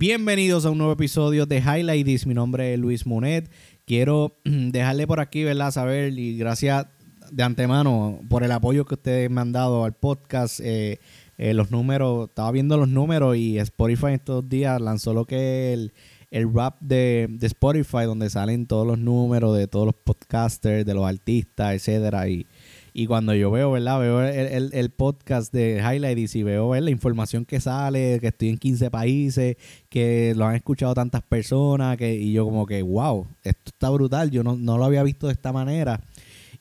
Bienvenidos a un nuevo episodio de Highlights. Mi nombre es Luis Monet. Quiero dejarle por aquí, ¿verdad? Saber y gracias de antemano por el apoyo que ustedes me han dado al podcast. Eh, eh, los números, estaba viendo los números y Spotify estos días lanzó lo que es el, el rap de, de, Spotify, donde salen todos los números de todos los podcasters, de los artistas, etcétera. Y, y cuando yo veo, ¿verdad? Veo el, podcast de Highlights y veo la información que sale, que estoy en 15 países, que lo han escuchado tantas personas, que, y yo como que, wow, esto está brutal, yo no, no lo había visto de esta manera.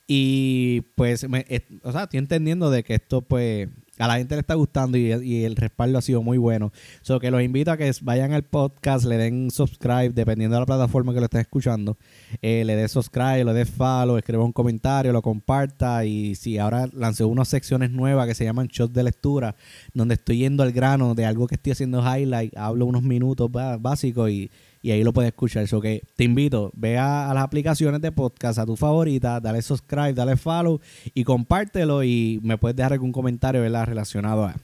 Y pues, me, o sea, estoy entendiendo de que esto pues a la gente le está gustando y, el respaldo ha sido muy bueno. So que los invito a que vayan al podcast, le den subscribe, dependiendo de la plataforma que lo estén escuchando. Eh, le den subscribe, le den follow, escriba un comentario, lo comparta. Y si ahora lancé unas secciones nuevas que se llaman shots de lectura, donde estoy yendo al grano de algo que estoy haciendo highlight, hablo unos minutos básicos y y ahí lo puedes escuchar. Eso que te invito, ve a, las aplicaciones de podcast, a tu favorita, dale subscribe, dale follow y compártelo y me puedes dejar algún comentario ¿verdad? relacionado a.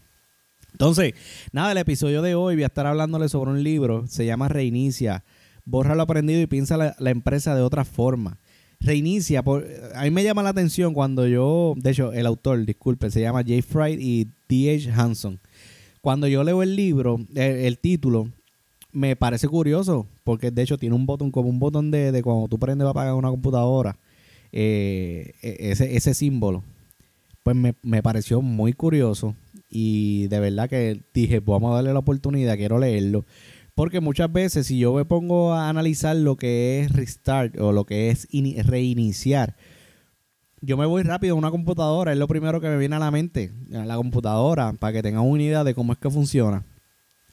Entonces, nada, el episodio de hoy voy a estar hablándole sobre un libro, se llama Reinicia. Borra lo aprendido y piensa la, empresa de otra forma. Reinicia, por, a mí me llama la atención cuando yo, de hecho, el autor, disculpe, se llama Jay Fried y D.H. Hanson. Cuando yo leo el libro, el título, me parece curioso, porque de hecho tiene un botón como un botón de, de cuando tú prendes para apagar una computadora, eh, e, ese, ese símbolo. Pues me, me, pareció muy curioso y de verdad que dije, vamos a darle la oportunidad, quiero leerlo. Porque muchas veces si yo me pongo a analizar lo que es restart o lo que es reiniciar, yo me voy rápido a una computadora, es lo primero que me viene a la mente, a la computadora, para que tengan una idea de cómo es que funciona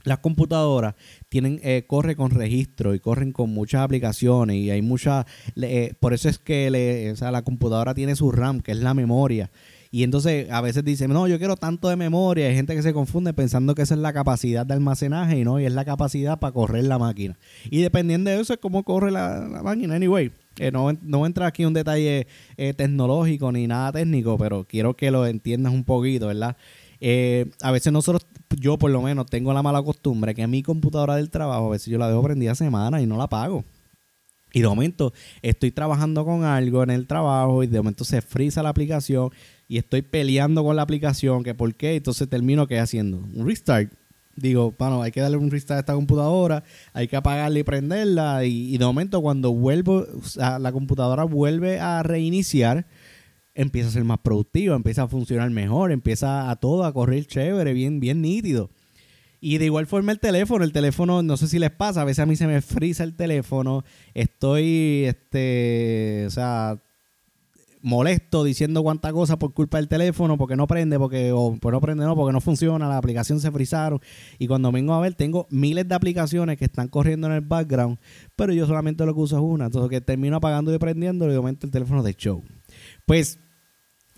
las computadoras tienen eh, corre con registro y corren con muchas aplicaciones y hay muchas eh, por eso es que le, o sea, la computadora tiene su RAM que es la memoria. Y entonces a veces dicen no yo quiero tanto de memoria hay gente que se confunde pensando que esa es la capacidad de almacenaje y no y es la capacidad para correr la máquina. Y dependiendo de eso es cómo corre la, máquina. Anyway eh, no, no entra aquí un detalle tecnológico ni nada técnico pero quiero que lo entiendas un poquito verdad eh, a veces nosotros, yo por lo menos, tengo la mala costumbre que mi computadora del trabajo, a veces yo la dejo prendida semana y no la pago. Y de momento estoy trabajando con algo en el trabajo y de momento se frisa la aplicación y estoy peleando con la aplicación, que por qué, entonces termino que haciendo un restart. Digo, bueno, hay que darle un restart a esta computadora, hay que apagarla y prenderla y, y de momento cuando vuelvo, la computadora vuelve a reiniciar, empieza a ser más productiva, empieza a funcionar mejor, empieza a todo a correr chévere, bien, bien nítido. Y de igual forma el teléfono, el teléfono, no sé si les pasa, a veces a mí se me frisa el teléfono, estoy, este, o sea, molesto diciendo cuánta cosa por culpa del teléfono, porque no prende, porque, o no prende, no, porque no funciona, la aplicación se frizaron. Y cuando vengo a ver, tengo miles de aplicaciones que están corriendo en el background, pero yo solamente lo que uso es una. Entonces que termino apagando y prendiendo y de el teléfono de show. Pues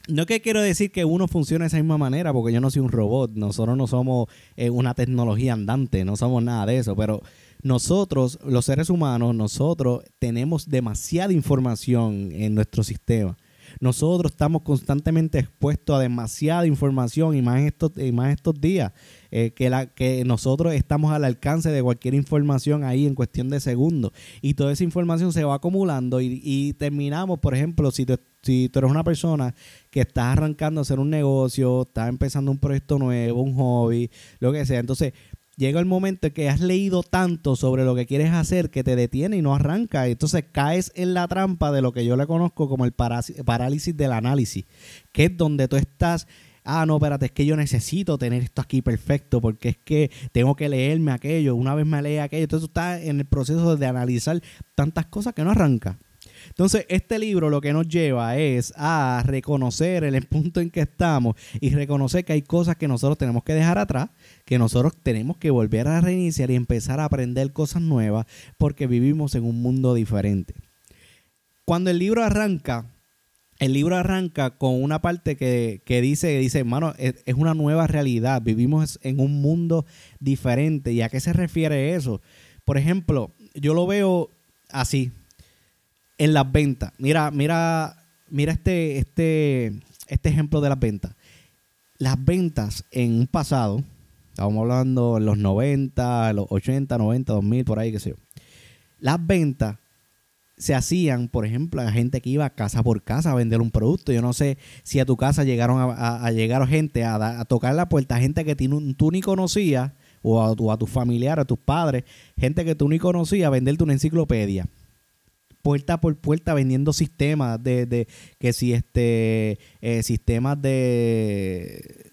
no que quiero decir que uno funcione de esa misma manera, porque yo no soy un robot, nosotros no somos eh, una tecnología andante, no somos nada de eso, pero nosotros, los seres humanos, nosotros tenemos demasiada información en nuestro sistema. Nosotros estamos constantemente expuestos a demasiada información y más estos, y más estos días, eh, que, la, que nosotros estamos al alcance de cualquier información ahí en cuestión de segundos. Y toda esa información se va acumulando y, y terminamos, por ejemplo, si, si tú eres una persona que está arrancando a hacer un negocio, está empezando un proyecto nuevo, un hobby, lo que sea, entonces llega el momento en que has leído tanto sobre lo que quieres hacer que te detiene y no arranca. Entonces caes en la trampa de lo que yo le conozco como el parálisis del análisis, que es donde tú estás ah, no, espérate, es que yo necesito tener esto aquí perfecto porque es que tengo que leerme aquello, una vez me lee aquello, entonces tú estás en el proceso de analizar tantas cosas que no arranca. Entonces, este libro lo que nos lleva es a reconocer el punto en que estamos y reconocer que hay cosas que nosotros tenemos que dejar atrás, que nosotros tenemos que volver a reiniciar y empezar a aprender cosas nuevas porque vivimos en un mundo diferente. Cuando el libro arranca, el libro arranca con una parte que, dice, dice, hermano, es, es, una nueva realidad, vivimos en un mundo diferente. ¿Y a qué se refiere eso? Por ejemplo, yo lo veo así, en las ventas. Mira, mira, mira este, este, este ejemplo de las ventas. Las ventas en un pasado, Estábamos hablando en los 90, los 80, 90, 2000, por ahí, qué sé yo. Las ventas se hacían, por ejemplo, a gente que iba casa por casa a vender un producto. Yo no sé si a tu casa llegaron a, llegar gente a, tocar la puerta, gente que tú ni conocías, o a, tu, a tus familiares, a tus padres, gente que tú ni conocías, a venderte una enciclopedia puerta por puerta vendiendo sistemas de, de que si este eh, sistemas de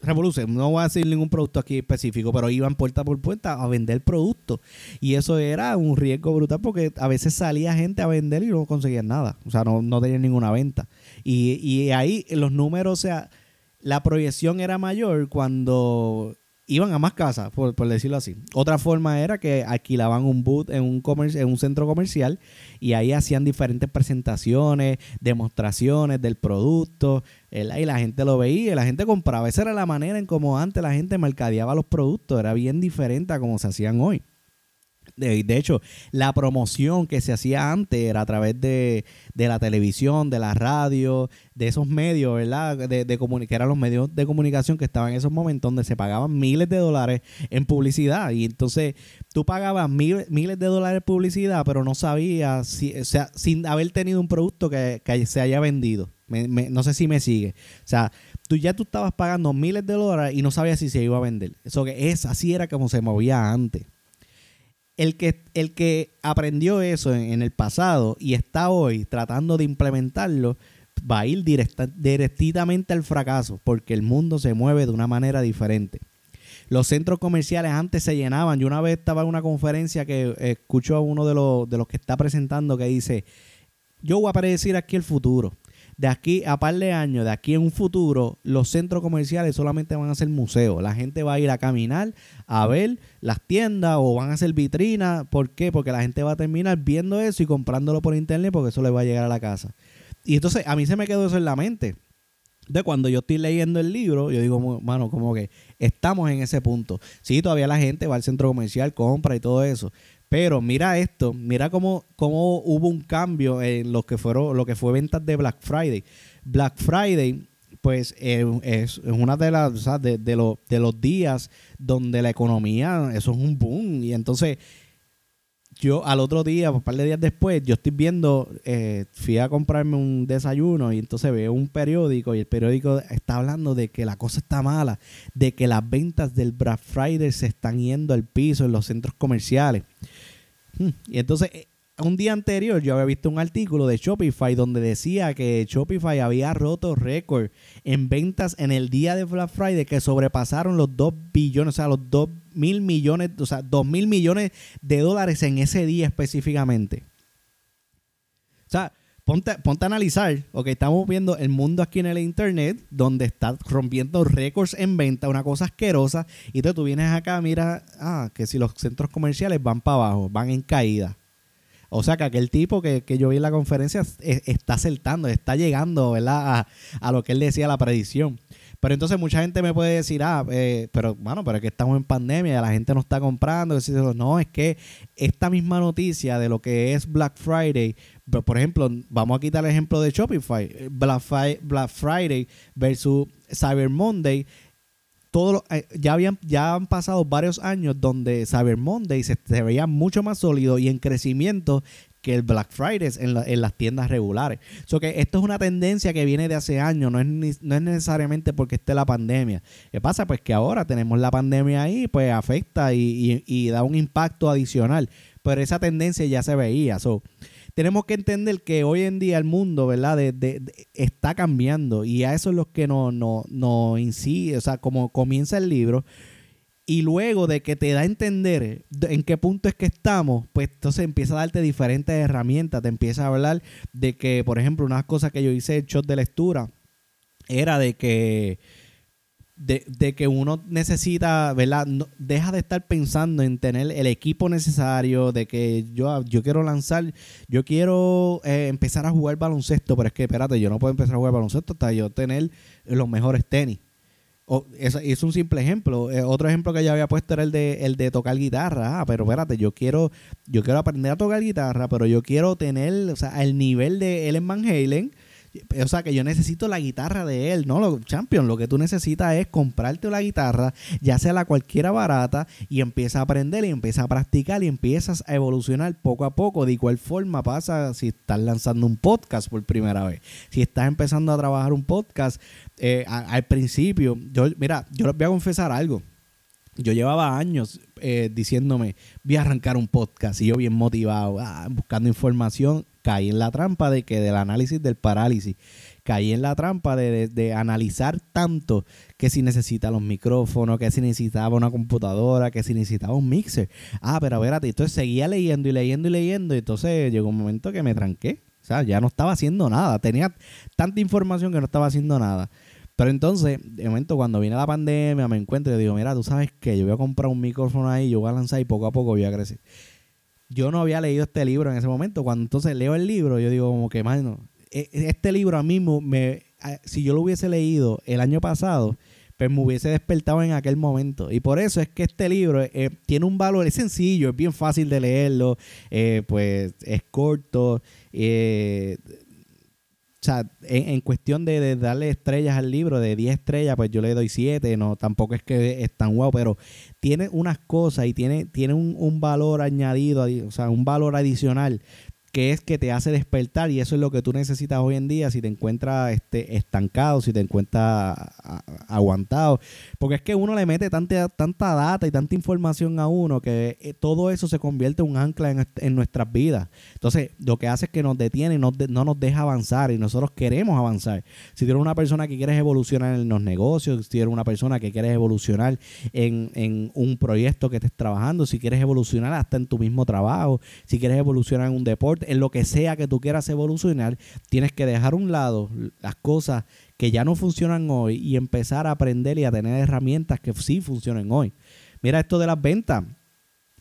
Revolución, no voy a decir ningún producto aquí específico, pero iban puerta por puerta a vender productos. Y eso era un riesgo brutal porque a veces salía gente a vender y no conseguían nada. O sea, no, no tenían ninguna venta. Y, y ahí los números, o sea, la proyección era mayor cuando iban a más casas, por, decirlo así. Otra forma era que alquilaban un boot en un, en un centro comercial y ahí hacían diferentes presentaciones, demostraciones del producto, y la gente lo veía, y la gente compraba. Esa era la manera en cómo antes la gente mercadeaba los productos, era bien diferente a como se hacían hoy. De, hecho, la promoción que se hacía antes era a través de, la televisión, de la radio, de esos medios, ¿verdad? De, de que eran los medios de comunicación que estaban en esos momentos donde se pagaban miles de dólares en publicidad. Y entonces tú pagabas miles de dólares en publicidad, pero no sabías, si, o sea, sin haber tenido un producto que, se haya vendido. no sé si me sigue. O sea, tú ya tú estabas pagando miles de dólares y no sabías si se iba a vender. Eso que es, así era como se movía antes el que, el que aprendió eso en, el pasado y está hoy tratando de implementarlo, va a ir directa, directamente al fracaso, porque el mundo se mueve de una manera diferente. Los centros comerciales antes se llenaban. Yo una vez estaba en una conferencia que escucho a uno de los, de los que está presentando que dice, yo voy a predecir aquí el futuro de aquí a par de años, de aquí en un futuro, los centros comerciales solamente van a ser museos. La gente va a ir a caminar, a ver las tiendas o van a ser vitrinas. ¿Por qué? Porque la gente va a terminar viendo eso y comprándolo por internet porque eso le va a llegar a la casa. Y entonces a mí se me quedó eso en la mente. De cuando yo estoy leyendo el libro, yo digo, mano, como que estamos en ese punto. Sí, todavía la gente va al centro comercial, compra y todo eso. Pero mira esto, mira cómo, cómo hubo un cambio en lo que fueron, lo que fue ventas de Black Friday. Black Friday, pues eh, es, una de las, de, de, de los días donde la economía, eso es un boom. Y entonces yo al otro día, un par de días después, yo estoy viendo, eh, fui a comprarme un desayuno y entonces veo un periódico y el periódico está hablando de que la cosa está mala, de que las ventas del Black Friday se están yendo al piso en los centros comerciales. Hmm, y entonces eh, un día anterior yo había visto un artículo de Shopify donde decía que Shopify había roto récord en ventas en el día de Black Friday que sobrepasaron los 2 billones, o sea, los 2 mil millones, o sea, 2 mil millones de dólares en ese día específicamente. O sea, ponte, ponte a analizar, ok, estamos viendo el mundo aquí en el internet donde está rompiendo récords en venta, una cosa asquerosa, y tú vienes acá, mira, ah, que si los centros comerciales van para abajo, van en caída o sea que aquel tipo que, yo vi en la conferencia está acertando, está llegando ¿verdad? A, lo que él decía, la predicción. Pero entonces mucha gente me puede decir, ah, eh, pero bueno, pero es que estamos en pandemia, la gente no está comprando. No, es que esta misma noticia de lo que es Black Friday, por ejemplo, vamos a quitar el ejemplo de Shopify, Black, Black Friday versus Cyber Monday todo eh, ya habían ya han pasado varios años donde Cyber Monday se, veía mucho más sólido y en crecimiento que el Black Friday en, las tiendas regulares. So que esto es una tendencia que viene de hace años, no es, necesariamente porque esté la pandemia. ¿Qué pasa? Pues que ahora tenemos la pandemia ahí, pues afecta y, da un impacto adicional. Pero esa tendencia ya se veía. So, tenemos que entender que hoy en día el mundo, ¿verdad? Está cambiando y a eso es lo que nos no, no incide, o sea, como comienza el libro. Y luego de que te da a entender en qué punto es que estamos, pues entonces empieza a darte diferentes herramientas. Te empieza a hablar de que, por ejemplo, unas cosas que yo hice el shot de lectura era de que de, que uno necesita, ¿verdad? deja de estar pensando en tener el equipo necesario, de que yo, yo quiero lanzar, yo quiero eh, empezar a jugar baloncesto, pero es que, espérate, yo no puedo empezar a jugar baloncesto hasta yo tener los mejores tenis. O, es, es, un simple ejemplo. Eh, otro ejemplo que ya había puesto era el de, el de tocar guitarra. Ah, pero espérate, yo quiero, yo quiero aprender a tocar guitarra, pero yo quiero tener, o sea, el nivel de Ellen Van Halen O sea, que yo necesito la guitarra de él, ¿no? Lo, champion, lo que tú necesitas es comprarte la guitarra, ya sea la cualquiera barata, y empieza a aprender y empieza a practicar y empiezas a evolucionar poco a poco. De igual forma pasa si estás lanzando un podcast por primera vez. Si estás empezando a trabajar un podcast, eh, al principio, yo, mira, yo les voy a confesar algo. Yo llevaba años eh, diciéndome, voy a arrancar un podcast y yo bien motivado, ah, buscando información, caí en la trampa de que del análisis del parálisis, caí en la trampa de, analizar tanto que si necesita los micrófonos, que si necesitaba una computadora, que si necesitaba un mixer. Ah, pero espérate, entonces seguía leyendo y leyendo y leyendo y entonces llegó un momento que me tranqué. O sea, ya no estaba haciendo nada. Tenía tanta información que no estaba haciendo nada. Pero entonces, de momento, cuando viene la pandemia, me encuentro y digo, mira, tú sabes que yo voy a comprar un micrófono ahí, yo voy a lanzar y poco a poco voy a crecer. Yo no había leído este libro en ese momento. Cuando entonces leo el libro, yo digo como que, mano, e, este libro a mí me, si yo lo hubiese leído el año pasado, pues me hubiese despertado en aquel momento. Y por eso es que este libro eh, tiene un valor, es sencillo, es bien fácil de leerlo, eh, pues es corto. Eh, o sea, en, cuestión de, darle estrellas al libro, de 10 estrellas, pues yo le doy 7, no, tampoco es que es tan guau, pero tiene unas cosas y tiene, tiene un, un valor añadido, o sea, un valor adicional que es que te hace despertar y eso es lo que tú necesitas hoy en día si te encuentras este, estancado, si te encuentras aguantado. Porque es que uno le mete tanta, tanta data y tanta información a uno que eh, todo eso se convierte en un ancla en, nuestras vidas. Entonces, lo que hace es que nos detiene no, no nos deja avanzar y nosotros queremos avanzar. Si tú eres una persona que quieres evolucionar en los negocios, si eres una persona que quieres evolucionar en, en un proyecto que estés trabajando, si quieres evolucionar hasta en tu mismo trabajo, si quieres evolucionar en un deporte, en lo que sea que tú quieras evolucionar, tienes que dejar a un lado las cosas que ya no funcionan hoy y empezar a aprender y a tener herramientas que sí funcionen hoy. Mira esto de las ventas.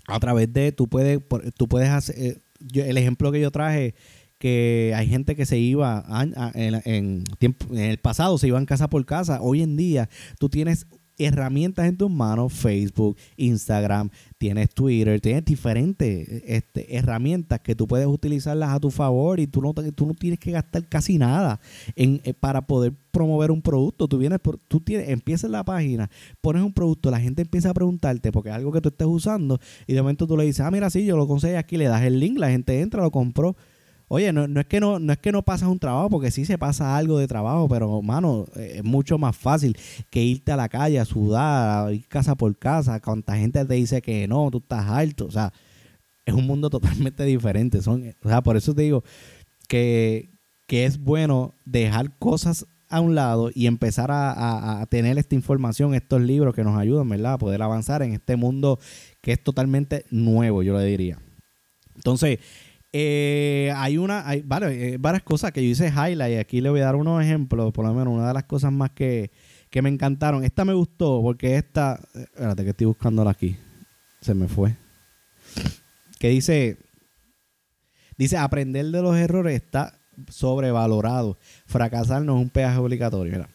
A través de, tú puedes, tú puedes hacer, eh, el ejemplo que yo traje, que hay gente que se iba en, tiempo, en el pasado, se iban casa por casa. Hoy en día tú tienes herramientas en tus manos, Facebook, Instagram, tienes Twitter, tienes diferentes este, herramientas que tú puedes utilizarlas a tu favor y tú no, tú no tienes que gastar casi nada en, eh, para poder promover un producto. Tú vienes, por, tú tienes, empiezas la página, pones un producto, la gente empieza a preguntarte porque es algo que tú estés usando y de momento tú le dices, ah, mira, sí, yo lo conseguí aquí, le das el link, la gente entra, lo compró Oye, no, es que no, no es que no pasas un trabajo, porque sí se pasa algo de trabajo, pero mano, es mucho más fácil que irte a la calle a sudar, a ir casa por casa, cuánta gente te dice que no, tú estás alto, o sea, es un mundo totalmente diferente. Son, o sea, por eso te digo que, es bueno dejar cosas a un lado y empezar a, a, tener esta información, estos libros que nos ayudan, ¿verdad? A poder avanzar en este mundo que es totalmente nuevo, yo le diría. Entonces, eh, hay una, hay eh, varias cosas que yo hice highlight. Aquí le voy a dar unos ejemplos. Por lo menos una de las cosas más que, me encantaron. Esta me gustó porque esta. Eh, espérate que estoy buscándola aquí. Se me fue. Que dice. Dice: aprender de los errores está sobrevalorado. Fracasar no es un peaje obligatorio.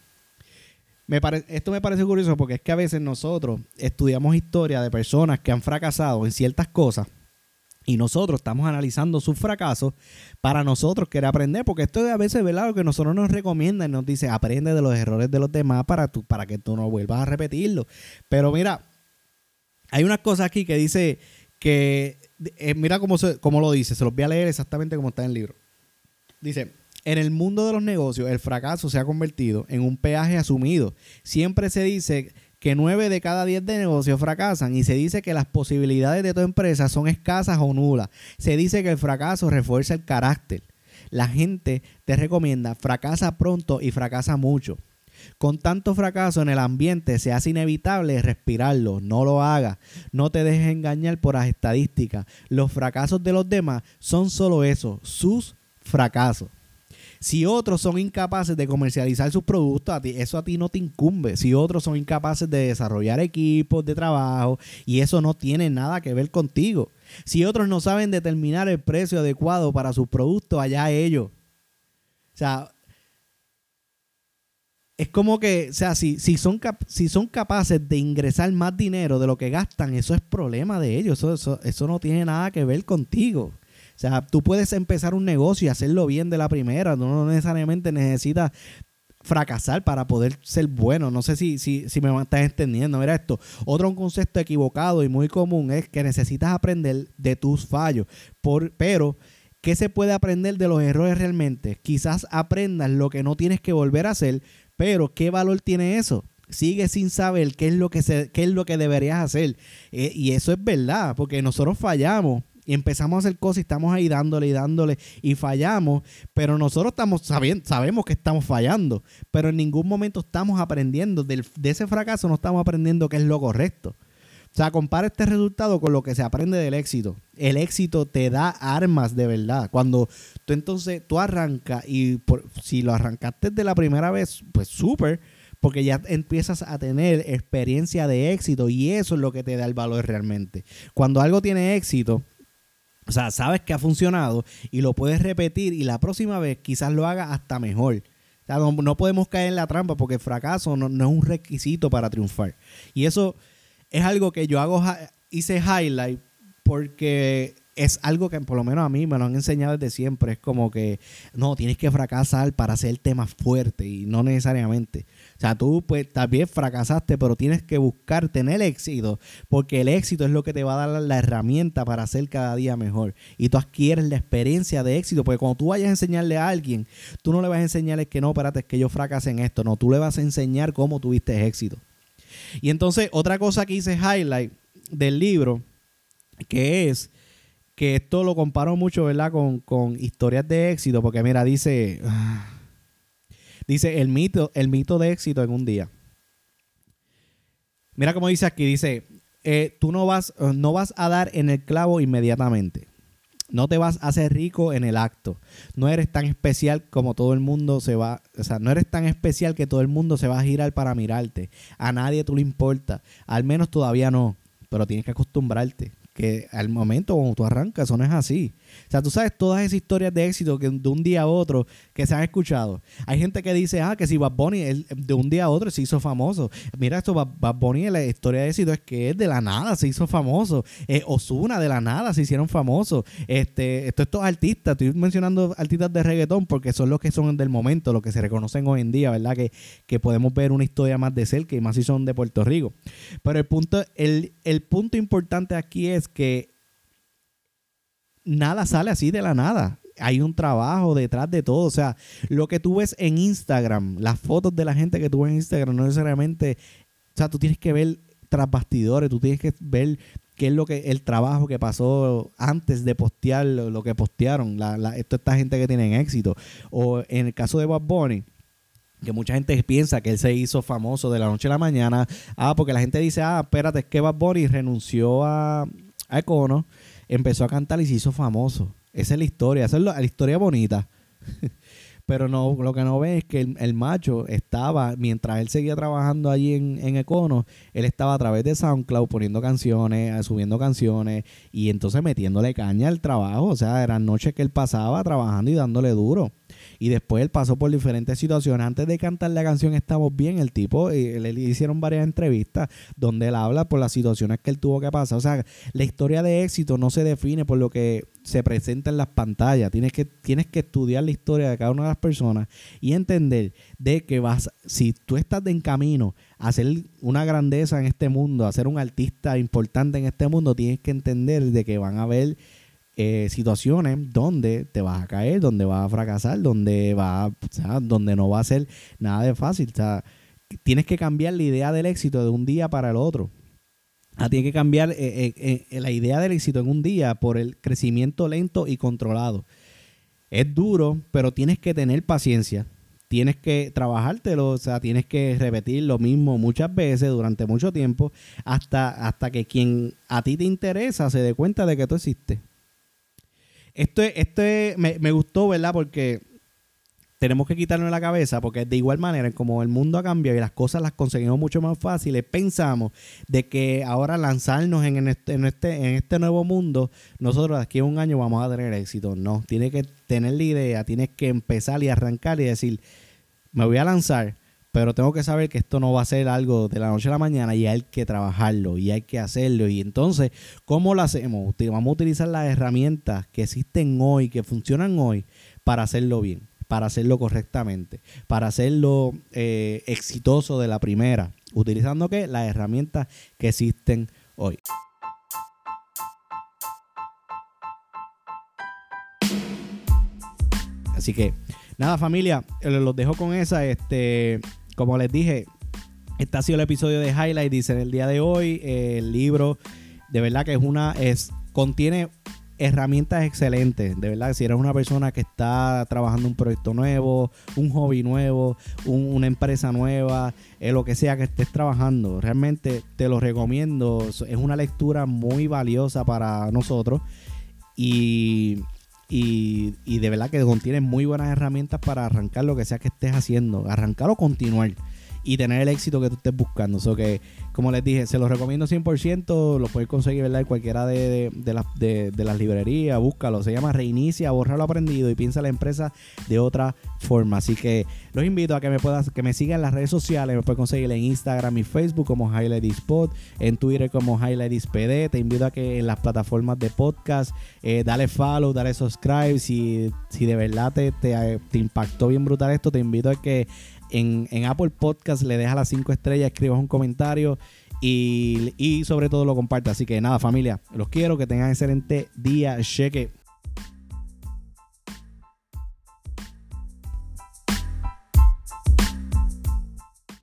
Me esto me parece curioso porque es que a veces nosotros estudiamos historia de personas que han fracasado en ciertas cosas y nosotros estamos analizando sus fracasos para nosotros querer aprender, porque esto a veces ¿verdad? lo que nosotros nos recomiendan, nos dice aprende de los errores de los demás para, tú, para que tú no vuelvas a repetirlo. Pero mira, hay una cosa aquí que dice que, eh, mira cómo, se, cómo lo dice, se los voy a leer exactamente como está en el libro. Dice, en el mundo de los negocios el fracaso se ha convertido en un peaje asumido. Siempre se dice que 9 de cada 10 de negocios fracasan y se dice que las posibilidades de tu empresa son escasas o nulas. Se dice que el fracaso refuerza el carácter. La gente te recomienda fracasa pronto y fracasa mucho. Con tanto fracaso en el ambiente se hace inevitable respirarlo. No lo hagas. No te dejes engañar por las estadísticas. Los fracasos de los demás son solo eso, sus fracasos. Si otros son incapaces de comercializar sus productos, eso a ti no te incumbe. Si otros son incapaces de desarrollar equipos de trabajo y eso no tiene nada que ver contigo. Si otros no saben determinar el precio adecuado para sus productos, allá ellos. O sea, es como que, o sea, si, si, son, si son capaces de ingresar más dinero de lo que gastan, eso es problema de ellos. Eso, eso, eso no tiene nada que ver contigo. Sea, tú puedes empezar un negocio y hacerlo bien de la primera. No necesariamente necesitas fracasar para poder ser bueno. No sé si, si, si me estás entendiendo. Mira esto. Otro concepto equivocado y muy común es que necesitas aprender de tus fallos. Por, pero, ¿qué se puede aprender de los errores realmente? Quizás aprendas lo que no tienes que volver a hacer, pero ¿qué valor tiene eso? Sigue sin saber qué es lo que, se, qué es lo que deberías hacer. Eh, y eso es verdad, porque nosotros fallamos y empezamos a hacer cosas y estamos ahí dándole y dándole y fallamos, pero nosotros estamos sabiendo, sabemos que estamos fallando, pero en ningún momento estamos aprendiendo de ese fracaso, no estamos aprendiendo qué es lo correcto. O sea, compara este resultado con lo que se aprende del éxito. El éxito te da armas de verdad. Cuando tú entonces, tú arrancas y si lo arrancaste de la primera vez, pues súper, porque ya empiezas a tener experiencia de éxito y eso es lo que te da el valor realmente. Cuando algo tiene éxito, o sea, sabes que ha funcionado y lo puedes repetir y la próxima vez quizás lo haga hasta mejor. O sea, no, podemos caer en la trampa porque el fracaso no, es un requisito para triunfar. Y eso es algo que yo hago, hice highlight porque es algo que por lo menos a mí me lo han enseñado desde siempre. Es como que no, tienes que fracasar para ser tema fuerte y no necesariamente. O sea, tú pues también fracasaste, pero tienes que buscar tener éxito porque el éxito es lo que te va a dar la herramienta para ser cada día mejor. Y tú adquieres la experiencia de éxito porque cuando tú vayas a enseñarle a alguien, tú no le vas a enseñarle que no, espérate, es que yo fracasé en esto. No, tú le vas a enseñar cómo tuviste éxito. Y entonces, otra cosa que hice highlight del libro, que es que esto lo comparo mucho, ¿verdad? Con, historias de éxito, porque mira, dice, dice el mito, el mito de éxito en un día. Mira cómo dice aquí, dice, eh, tú no vas, no vas a dar en el clavo inmediatamente. No te vas a hacer rico en el acto. No eres tan especial como todo el mundo se va, o sea, no eres tan especial que todo el mundo se va a girar para mirarte. A nadie tú le importa. Al menos todavía no, pero tienes que acostumbrarte que al momento cuando tú arrancas, eso no es así. O sea, tú sabes todas esas historias de éxito que de un día a otro que se han escuchado. Hay gente que dice, ah, que si Bad Bunny de un día a otro se hizo famoso. Mira esto, Bad, Bunny, la historia de éxito es que es de la nada se hizo famoso. Eh, Osuna de la nada se hicieron famosos. Este, estos artistas, estoy mencionando artistas de reggaetón porque son los que son del momento, los que se reconocen hoy en día, ¿verdad? Que, que podemos ver una historia más de cerca y más si son de Puerto Rico. Pero el punto, el, el punto importante aquí es que nada sale así de la nada. Hay un trabajo detrás de todo. O sea, lo que tú ves en Instagram, las fotos de la gente que tú ves en Instagram, no necesariamente. O sea, tú tienes que ver tras bastidores, tú tienes que ver qué es lo que el trabajo que pasó antes de postear lo, que postearon. La, esto esta gente que tienen éxito. O en el caso de Bob Bunny que mucha gente piensa que él se hizo famoso de la noche a la mañana. Ah, porque la gente dice, ah, espérate, es que Bad Bunny renunció a, Econo empezó a cantar y se hizo famoso. Esa es la historia, esa es la, historia bonita. Pero no, lo que no ve es que el, macho estaba, mientras él seguía trabajando allí en, en Econo, él estaba a través de SoundCloud poniendo canciones, eh, subiendo canciones y entonces metiéndole caña al trabajo. O sea, eran noches que él pasaba trabajando y dándole duro. Y después él pasó por diferentes situaciones. Antes de cantar la canción Estamos Bien, el tipo, le, hicieron varias entrevistas donde él habla por las situaciones que él tuvo que pasar. O sea, la historia de éxito no se define por lo que se presenta en las pantallas. Tienes que, tienes que estudiar la historia de cada una de las personas y entender de que vas, si tú estás en camino a ser una grandeza en este mundo, a ser un artista importante en este mundo, tienes que entender de que van a haber eh, situaciones donde te vas a caer, donde vas a fracasar, donde va, donde no va a ser nada de fácil. O sea, tienes que cambiar la idea del éxito de un día para el otro. Tienes que cambiar eh, eh, la idea del éxito en un día por el crecimiento lento y controlado. Es duro, pero tienes que tener paciencia. Tienes que trabajártelo, o sea, tienes que repetir lo mismo muchas veces durante mucho tiempo hasta, hasta que quien a ti te interesa se dé cuenta de que tú existes. Esto, esto me, me gustó, ¿verdad? Porque tenemos que quitarlo de la cabeza porque de igual manera, como el mundo ha cambiado y las cosas las conseguimos mucho más fáciles, pensamos de que ahora lanzarnos en este, en este, en este nuevo mundo, nosotros aquí a un año vamos a tener éxito. No, tienes que tener la idea, tienes que empezar y arrancar y decir, me voy a lanzar, pero tengo que saber que esto no va a ser algo de la noche a la mañana y hay que trabajarlo y hay que hacerlo. Y entonces, ¿cómo lo hacemos? Vamos a utilizar las herramientas que existen hoy, que funcionan hoy, para hacerlo bien, para hacerlo correctamente, para hacerlo eh, exitoso de la primera, utilizando ¿qué? las herramientas que existen hoy. Así que, nada, familia, eh, los dejo con esa. Este, como les dije, este ha sido el episodio de Highlight. Dice en el día de hoy, el libro, de verdad que es una, es, contiene herramientas excelentes. De verdad, si eres una persona que está trabajando un proyecto nuevo, un hobby nuevo, una empresa nueva, eh, lo que sea que estés trabajando, realmente te lo recomiendo. Es una lectura muy valiosa para nosotros. Y y, y, de verdad que contiene muy buenas herramientas para arrancar lo que sea que estés haciendo, arrancar o continuar y tener el éxito que tú estés buscando. So que, como les dije, se los recomiendo 100%, lo puedes conseguir ¿verdad? en cualquiera de, de, las librerías, búscalo. Se llama Reinicia, borrar lo aprendido y piensa la empresa de otra forma. Así que los invito a que me puedas, que me sigan en las redes sociales, me puedes conseguir en Instagram y Facebook como Highlight Spot, en Twitter como Highlight PD. Te invito a que en las plataformas de podcast, eh, dale follow, dale subscribe. Si, si de verdad te, te impactó bien brutal esto, te invito a que en, Apple Podcast le dejas las 5 estrellas, escribas un comentario y, y sobre todo lo compartas. Así que nada, familia, los quiero, que tengan excelente día. Cheque.